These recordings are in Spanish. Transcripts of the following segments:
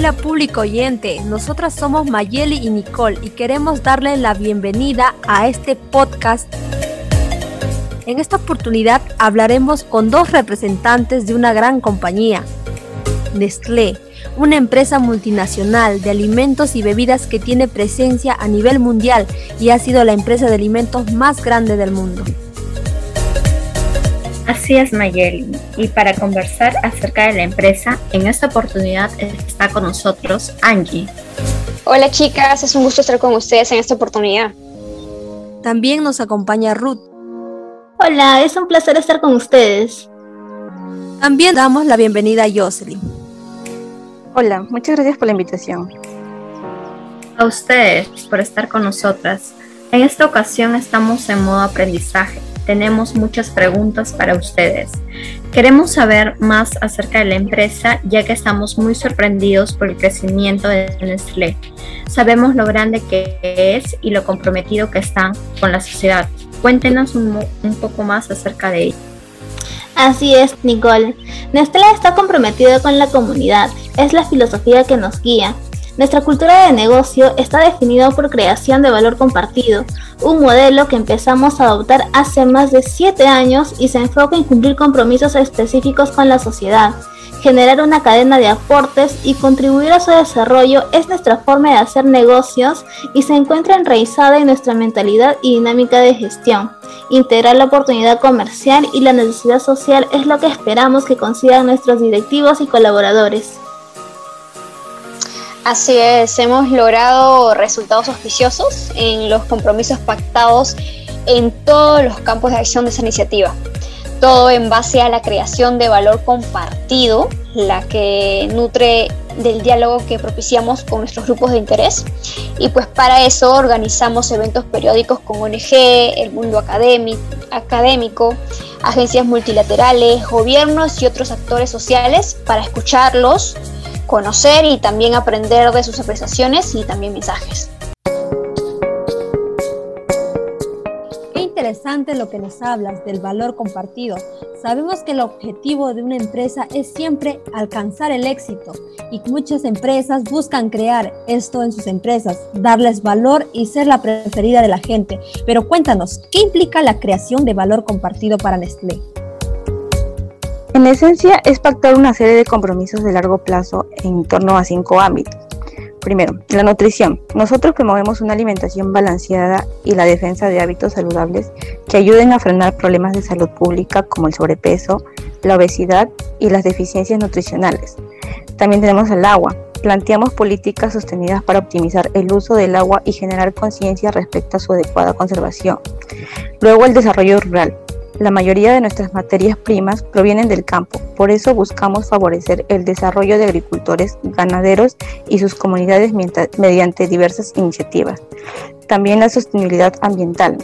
Hola público oyente, nosotras somos Mayeli y Nicole y queremos darle la bienvenida a este podcast. En esta oportunidad hablaremos con dos representantes de una gran compañía, Nestlé, una empresa multinacional de alimentos y bebidas que tiene presencia a nivel mundial y ha sido la empresa de alimentos más grande del mundo. Así es, Mayeli. Y para conversar acerca de la empresa, en esta oportunidad está con nosotros Angie. Hola chicas, es un gusto estar con ustedes en esta oportunidad. También nos acompaña Ruth. Hola, es un placer estar con ustedes. También damos la bienvenida a Jocelyn. Hola, muchas gracias por la invitación. A ustedes por estar con nosotras. En esta ocasión estamos en modo aprendizaje. Tenemos muchas preguntas para ustedes. Queremos saber más acerca de la empresa ya que estamos muy sorprendidos por el crecimiento de Nestlé. Sabemos lo grande que es y lo comprometido que están con la sociedad. Cuéntenos un, un poco más acerca de ello. Así es, Nicole. Nestlé está comprometido con la comunidad. Es la filosofía que nos guía. Nuestra cultura de negocio está definida por creación de valor compartido, un modelo que empezamos a adoptar hace más de 7 años y se enfoca en cumplir compromisos específicos con la sociedad. Generar una cadena de aportes y contribuir a su desarrollo es nuestra forma de hacer negocios y se encuentra enraizada en nuestra mentalidad y dinámica de gestión. Integrar la oportunidad comercial y la necesidad social es lo que esperamos que consigan nuestros directivos y colaboradores. Así es, hemos logrado resultados auspiciosos en los compromisos pactados en todos los campos de acción de esa iniciativa. Todo en base a la creación de valor compartido, la que nutre del diálogo que propiciamos con nuestros grupos de interés. Y pues para eso organizamos eventos periódicos con ONG, el mundo académico, agencias multilaterales, gobiernos y otros actores sociales para escucharlos, conocer y también aprender de sus apreciaciones y también mensajes. interesante lo que nos hablas del valor compartido. Sabemos que el objetivo de una empresa es siempre alcanzar el éxito y muchas empresas buscan crear esto en sus empresas, darles valor y ser la preferida de la gente. Pero cuéntanos, ¿qué implica la creación de valor compartido para Nestlé? En esencia es pactar una serie de compromisos de largo plazo en torno a cinco ámbitos Primero, la nutrición. Nosotros promovemos una alimentación balanceada y la defensa de hábitos saludables que ayuden a frenar problemas de salud pública como el sobrepeso, la obesidad y las deficiencias nutricionales. También tenemos el agua. Planteamos políticas sostenidas para optimizar el uso del agua y generar conciencia respecto a su adecuada conservación. Luego el desarrollo rural. La mayoría de nuestras materias primas provienen del campo, por eso buscamos favorecer el desarrollo de agricultores, ganaderos y sus comunidades mediante diversas iniciativas. También la sostenibilidad ambiental.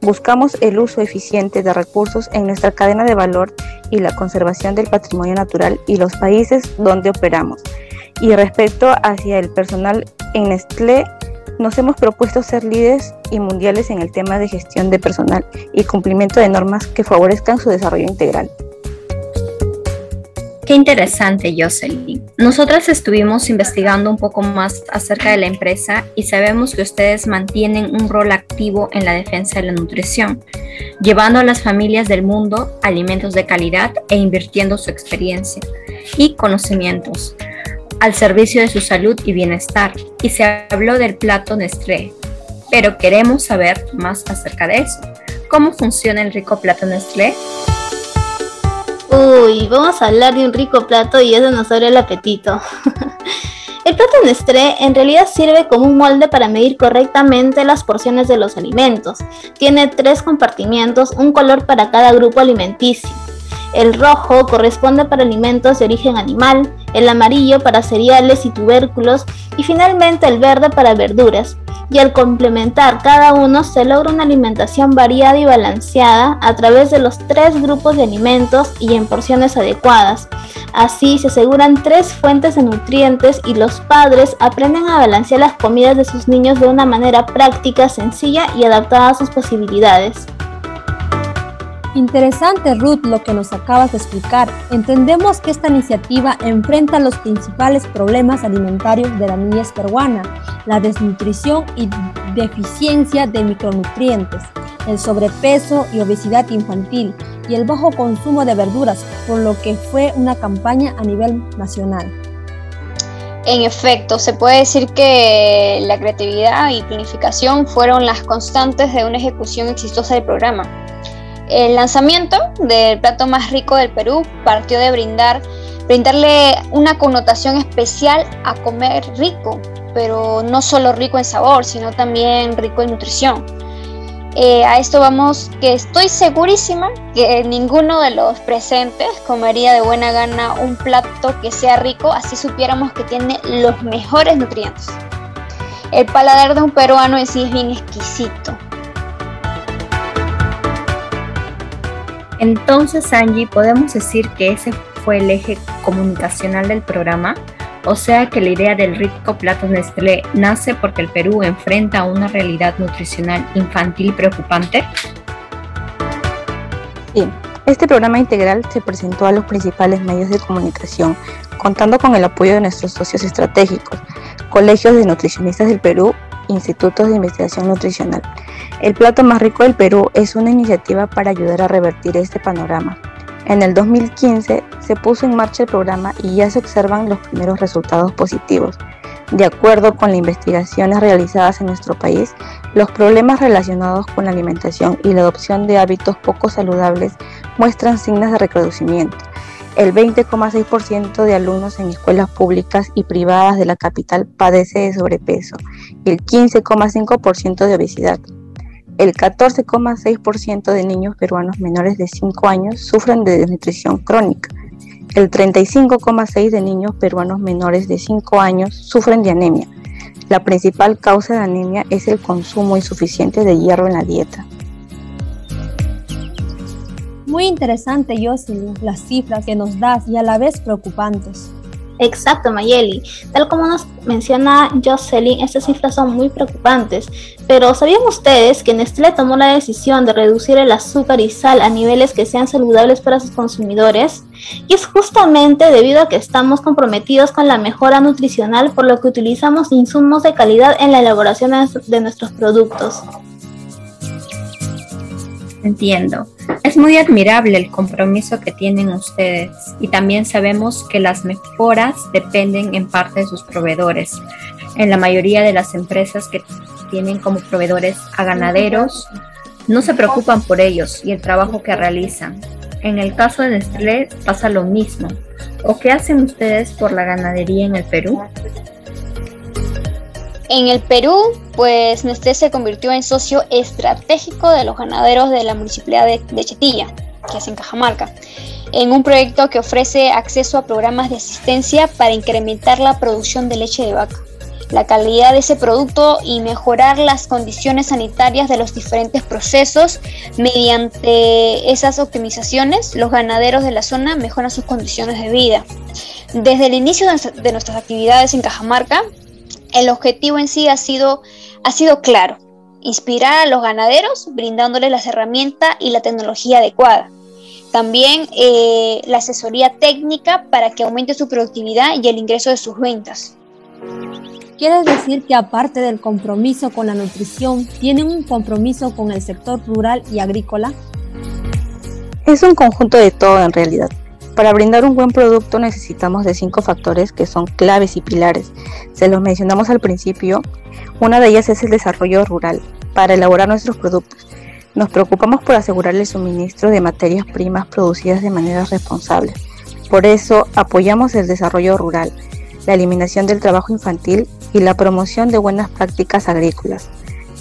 Buscamos el uso eficiente de recursos en nuestra cadena de valor y la conservación del patrimonio natural y los países donde operamos. Y respecto hacia el personal en Nestlé, nos hemos propuesto ser líderes y mundiales en el tema de gestión de personal y cumplimiento de normas que favorezcan su desarrollo integral. Qué interesante, Jocelyn. Nosotras estuvimos investigando un poco más acerca de la empresa y sabemos que ustedes mantienen un rol activo en la defensa de la nutrición, llevando a las familias del mundo alimentos de calidad e invirtiendo su experiencia y conocimientos al servicio de su salud y bienestar, y se habló del plato Nestlé. Pero queremos saber más acerca de eso. ¿Cómo funciona el rico plato Nestlé? Uy, vamos a hablar de un rico plato y eso nos abre el apetito. el plato Nestlé en realidad sirve como un molde para medir correctamente las porciones de los alimentos. Tiene tres compartimientos, un color para cada grupo alimenticio. El rojo corresponde para alimentos de origen animal, el amarillo para cereales y tubérculos y finalmente el verde para verduras. Y al complementar cada uno se logra una alimentación variada y balanceada a través de los tres grupos de alimentos y en porciones adecuadas. Así se aseguran tres fuentes de nutrientes y los padres aprenden a balancear las comidas de sus niños de una manera práctica, sencilla y adaptada a sus posibilidades. Interesante, Ruth, lo que nos acabas de explicar. Entendemos que esta iniciativa enfrenta los principales problemas alimentarios de la niñez peruana, la desnutrición y deficiencia de micronutrientes, el sobrepeso y obesidad infantil y el bajo consumo de verduras, por lo que fue una campaña a nivel nacional. En efecto, se puede decir que la creatividad y planificación fueron las constantes de una ejecución exitosa del programa. El lanzamiento del plato más rico del Perú partió de brindar, brindarle una connotación especial a comer rico, pero no solo rico en sabor, sino también rico en nutrición. Eh, a esto vamos, que estoy segurísima que ninguno de los presentes comería de buena gana un plato que sea rico, así supiéramos que tiene los mejores nutrientes. El paladar de un peruano en sí es bien exquisito. Entonces, Angie, podemos decir que ese fue el eje comunicacional del programa. O sea que la idea del rico plato Nestlé nace porque el Perú enfrenta una realidad nutricional infantil preocupante. Sí, este programa integral se presentó a los principales medios de comunicación, contando con el apoyo de nuestros socios estratégicos, colegios de nutricionistas del Perú, institutos de investigación nutricional. El plato más rico del Perú es una iniciativa para ayudar a revertir este panorama en el 2015 se puso en marcha el programa y ya se observan los primeros resultados positivos. De acuerdo con las investigaciones realizadas en nuestro país, los problemas relacionados con la alimentación y la adopción de hábitos poco saludables muestran signos de recrudecimiento. El 20,6% de alumnos en escuelas públicas y privadas de la capital padece de sobrepeso el 15,5% de obesidad. El 14,6% de niños peruanos menores de 5 años sufren de desnutrición crónica. El 35,6% de niños peruanos menores de 5 años sufren de anemia. La principal causa de anemia es el consumo insuficiente de hierro en la dieta. Muy interesante, Jocelyn, las cifras que nos das y a la vez preocupantes. Exacto, Mayeli. Tal como nos menciona Jocelyn, estas cifras son muy preocupantes. Pero ¿sabían ustedes que Nestlé tomó la decisión de reducir el azúcar y sal a niveles que sean saludables para sus consumidores? Y es justamente debido a que estamos comprometidos con la mejora nutricional, por lo que utilizamos insumos de calidad en la elaboración de nuestros productos. Entiendo. Es muy admirable el compromiso que tienen ustedes y también sabemos que las mejoras dependen en parte de sus proveedores. En la mayoría de las empresas que tienen como proveedores a ganaderos, no se preocupan por ellos y el trabajo que realizan. En el caso de Nestlé pasa lo mismo. ¿O qué hacen ustedes por la ganadería en el Perú? En el Perú, pues Nestlé se convirtió en socio estratégico de los ganaderos de la municipalidad de, Chetilla, que es en Cajamarca, en un proyecto que ofrece acceso a programas de asistencia para incrementar la producción de leche de vaca, la calidad de ese producto y mejorar las condiciones sanitarias de los diferentes procesos. Mediante esas optimizaciones, los ganaderos de la zona mejoran sus condiciones de vida. Desde el inicio de nuestras actividades en Cajamarca, el objetivo en sí ha sido, ha sido claro, inspirar a los ganaderos brindándoles las herramientas y la tecnología adecuada. También eh, la asesoría técnica para que aumente su productividad y el ingreso de sus ventas. ¿Quieres decir que aparte del compromiso con la nutrición, tienen un compromiso con el sector rural y agrícola? Es un conjunto de todo en realidad. Para brindar un buen producto necesitamos de cinco factores que son claves y pilares. Se los mencionamos al principio. Una de ellas es el desarrollo rural. Para elaborar nuestros productos, nos preocupamos por asegurar el suministro de materias primas producidas de manera responsable. Por eso apoyamos el desarrollo rural, la eliminación del trabajo infantil y la promoción de buenas prácticas agrícolas.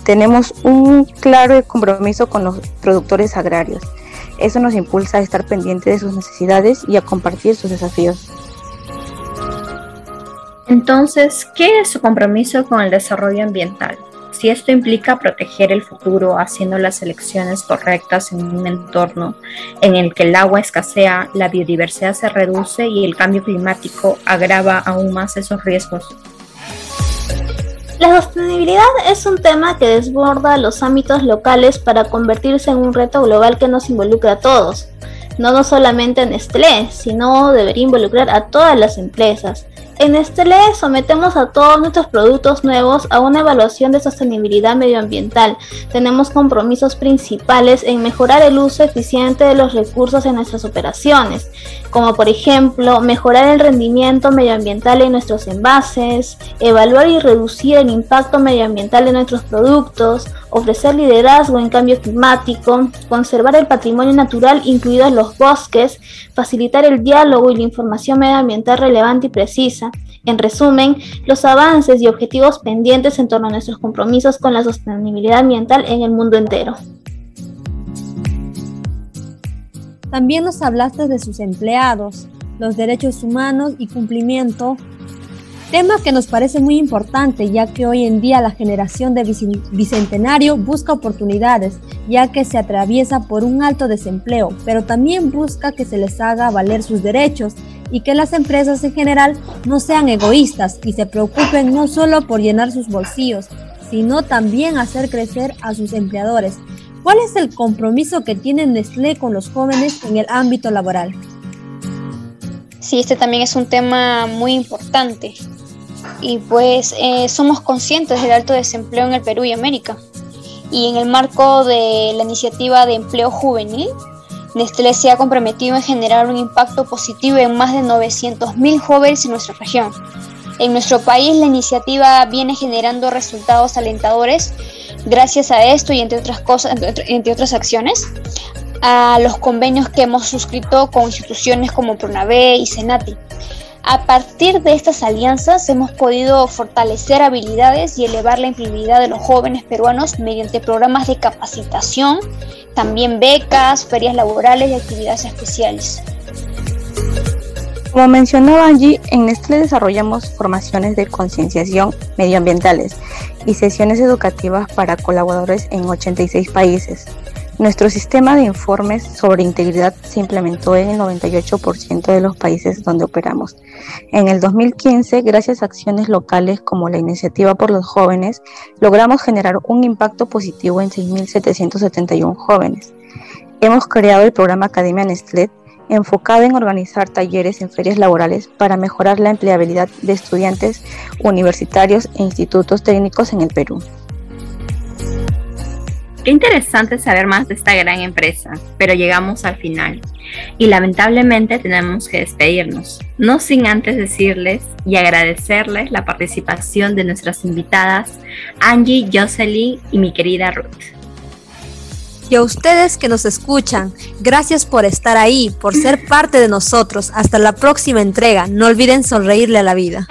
Tenemos un claro compromiso con los productores agrarios eso nos impulsa a estar pendiente de sus necesidades y a compartir sus desafíos. Entonces, ¿qué es su compromiso con el desarrollo ambiental? Si esto implica proteger el futuro haciendo las elecciones correctas en un entorno en el que el agua escasea, la biodiversidad se reduce y el cambio climático agrava aún más esos riesgos. La sostenibilidad es un tema que desborda los ámbitos locales para convertirse en un reto global que nos involucra a todos. No, no solamente a Nestlé, sino debería involucrar a todas las empresas. En Nestlé sometemos a todos nuestros productos nuevos a una evaluación de sostenibilidad medioambiental. Tenemos compromisos principales en mejorar el uso eficiente de los recursos en nuestras operaciones, como por ejemplo mejorar el rendimiento medioambiental en nuestros envases, evaluar y reducir el impacto medioambiental de nuestros productos, ofrecer liderazgo en cambio climático, conservar el patrimonio natural incluidos los bosques, facilitar el diálogo y la información medioambiental relevante y precisa. En resumen, los avances y objetivos pendientes en torno a nuestros compromisos con la sostenibilidad ambiental en el mundo entero. También nos hablaste de sus empleados, los derechos humanos y cumplimiento Tema que nos parece muy importante ya que hoy en día la generación de bicentenario busca oportunidades ya que se atraviesa por un alto desempleo, pero también busca que se les haga valer sus derechos y que las empresas en general no sean egoístas y se preocupen no solo por llenar sus bolsillos, sino también hacer crecer a sus empleadores. ¿Cuál es el compromiso que tiene Nestlé con los jóvenes en el ámbito laboral? Sí, este también es un tema muy importante y pues eh, somos conscientes del alto desempleo en el Perú y América. Y en el marco de la iniciativa de empleo juvenil, Nestlé se ha comprometido en generar un impacto positivo en más de 900.000 jóvenes en nuestra región. En nuestro país la iniciativa viene generando resultados alentadores gracias a esto y entre otras cosas, entre otras acciones, a los convenios que hemos suscrito con instituciones como Pronave y Senati. A partir de estas alianzas hemos podido fortalecer habilidades y elevar la empleabilidad de los jóvenes peruanos mediante programas de capacitación, también becas, ferias laborales y actividades especiales. Como mencionó Angie, en Nestlé desarrollamos formaciones de concienciación medioambientales y sesiones educativas para colaboradores en 86 países. Nuestro sistema de informes sobre integridad se implementó en el 98% de los países donde operamos. En el 2015, gracias a acciones locales como la Iniciativa por los Jóvenes, logramos generar un impacto positivo en 6.771 jóvenes. Hemos creado el programa Academia Nestlé enfocado en organizar talleres en ferias laborales para mejorar la empleabilidad de estudiantes universitarios e institutos técnicos en el Perú. Qué interesante saber más de esta gran empresa, pero llegamos al final y lamentablemente tenemos que despedirnos, no sin antes decirles y agradecerles la participación de nuestras invitadas Angie, Jocelyn y mi querida Ruth. Y a ustedes que nos escuchan, gracias por estar ahí, por ser parte de nosotros. Hasta la próxima entrega. No olviden sonreírle a la vida.